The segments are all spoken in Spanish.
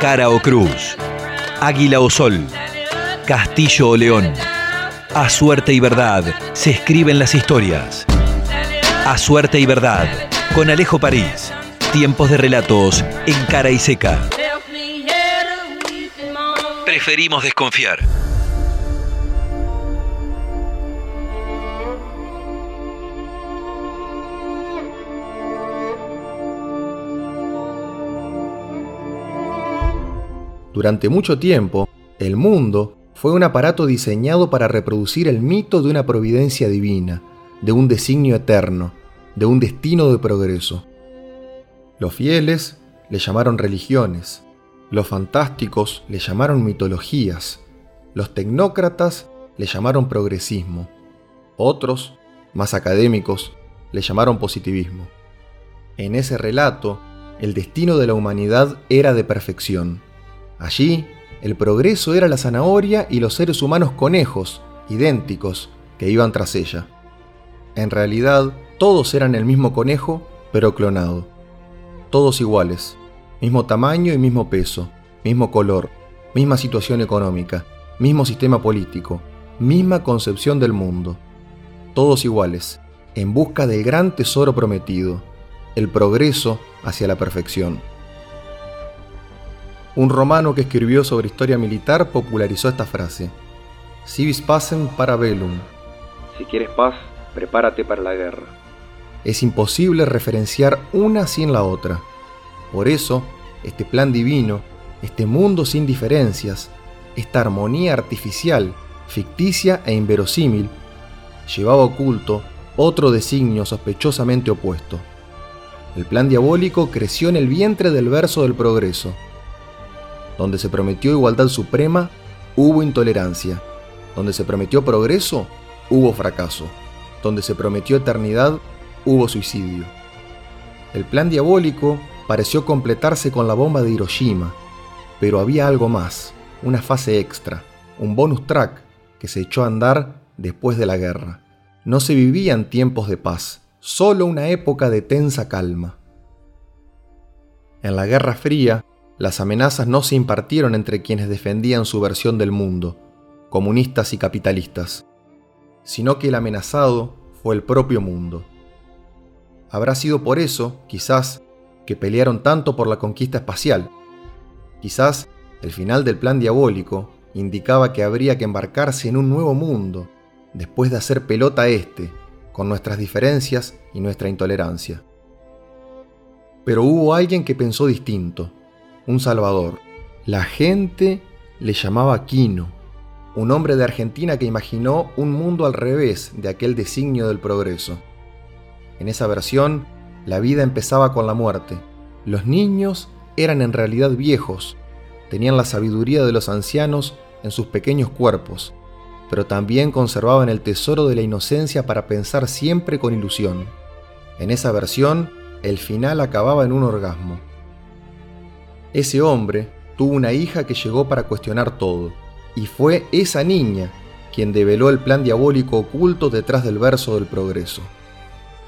cara o cruz, águila o sol, castillo o león. A suerte y verdad se escriben las historias. A suerte y verdad, con Alejo París. Tiempos de relatos en cara y seca. Preferimos desconfiar. Durante mucho tiempo, el mundo fue un aparato diseñado para reproducir el mito de una providencia divina, de un designio eterno, de un destino de progreso. Los fieles le llamaron religiones, los fantásticos le llamaron mitologías, los tecnócratas le llamaron progresismo, otros, más académicos, le llamaron positivismo. En ese relato, el destino de la humanidad era de perfección Allí, el progreso era la zanahoria y los seres humanos conejos, idénticos, que iban tras ella. En realidad, todos eran el mismo conejo, pero clonado. Todos iguales, mismo tamaño y mismo peso, mismo color, misma situación económica, mismo sistema político, misma concepción del mundo. Todos iguales, en busca del gran tesoro prometido, el progreso hacia la perfección. Un romano que escribió sobre historia militar popularizó esta frase. Civis pacem para bellum. Si quieres paz, prepárate para la guerra. Es imposible referenciar una sin la otra. Por eso, este plan divino, este mundo sin diferencias, esta armonía artificial, ficticia e inverosímil, llevaba oculto otro designio sospechosamente opuesto. El plan diabólico creció en el vientre del verso del progreso donde se prometió igualdad suprema, hubo intolerancia. Donde se prometió progreso, hubo fracaso. Donde se prometió eternidad, hubo suicidio. El plan diabólico pareció completarse con la bomba de Hiroshima, pero había algo más, una fase extra, un bonus track que se echó a andar después de la guerra. No se vivían tiempos de paz, solo una época de tensa calma. En la Guerra Fría, las amenazas no se impartieron entre quienes defendían su versión del mundo, comunistas y capitalistas, sino que el amenazado fue el propio mundo. Habrá sido por eso, quizás, que pelearon tanto por la conquista espacial. Quizás el final del plan diabólico indicaba que habría que embarcarse en un nuevo mundo, después de hacer pelota este, con nuestras diferencias y nuestra intolerancia. Pero hubo alguien que pensó distinto un salvador. La gente le llamaba Quino, un hombre de Argentina que imaginó un mundo al revés de aquel designio del progreso. En esa versión, la vida empezaba con la muerte. Los niños eran en realidad viejos, tenían la sabiduría de los ancianos en sus pequeños cuerpos, pero también conservaban el tesoro de la inocencia para pensar siempre con ilusión. En esa versión, el final acababa en un orgasmo. Ese hombre tuvo una hija que llegó para cuestionar todo, y fue esa niña quien develó el plan diabólico oculto detrás del verso del progreso.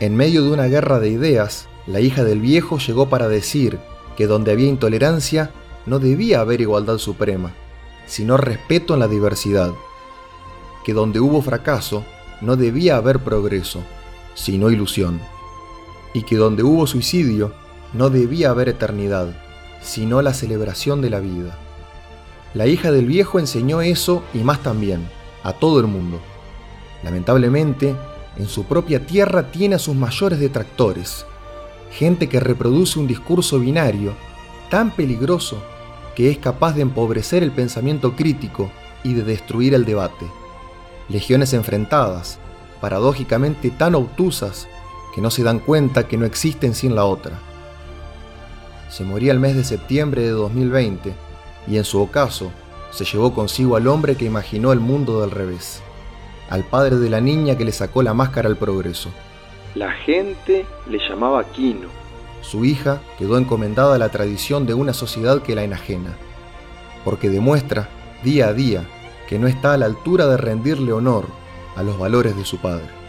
En medio de una guerra de ideas, la hija del viejo llegó para decir que donde había intolerancia no debía haber igualdad suprema, sino respeto en la diversidad, que donde hubo fracaso no debía haber progreso, sino ilusión, y que donde hubo suicidio no debía haber eternidad, sino la celebración de la vida. La hija del viejo enseñó eso y más también, a todo el mundo. Lamentablemente, en su propia tierra tiene a sus mayores detractores, gente que reproduce un discurso binario tan peligroso que es capaz de empobrecer el pensamiento crítico y de destruir el debate. Legiones enfrentadas, paradójicamente tan obtusas que no se dan cuenta que no existen sin la otra se moría el mes de septiembre de 2020 y en su ocaso se llevó consigo al hombre que imaginó el mundo del revés, al padre de la niña que le sacó la máscara al progreso. La gente le llamaba Quino. Su hija quedó encomendada a la tradición de una sociedad que la enajena, porque demuestra día a día que no está a la altura de rendirle honor a los valores de su padre.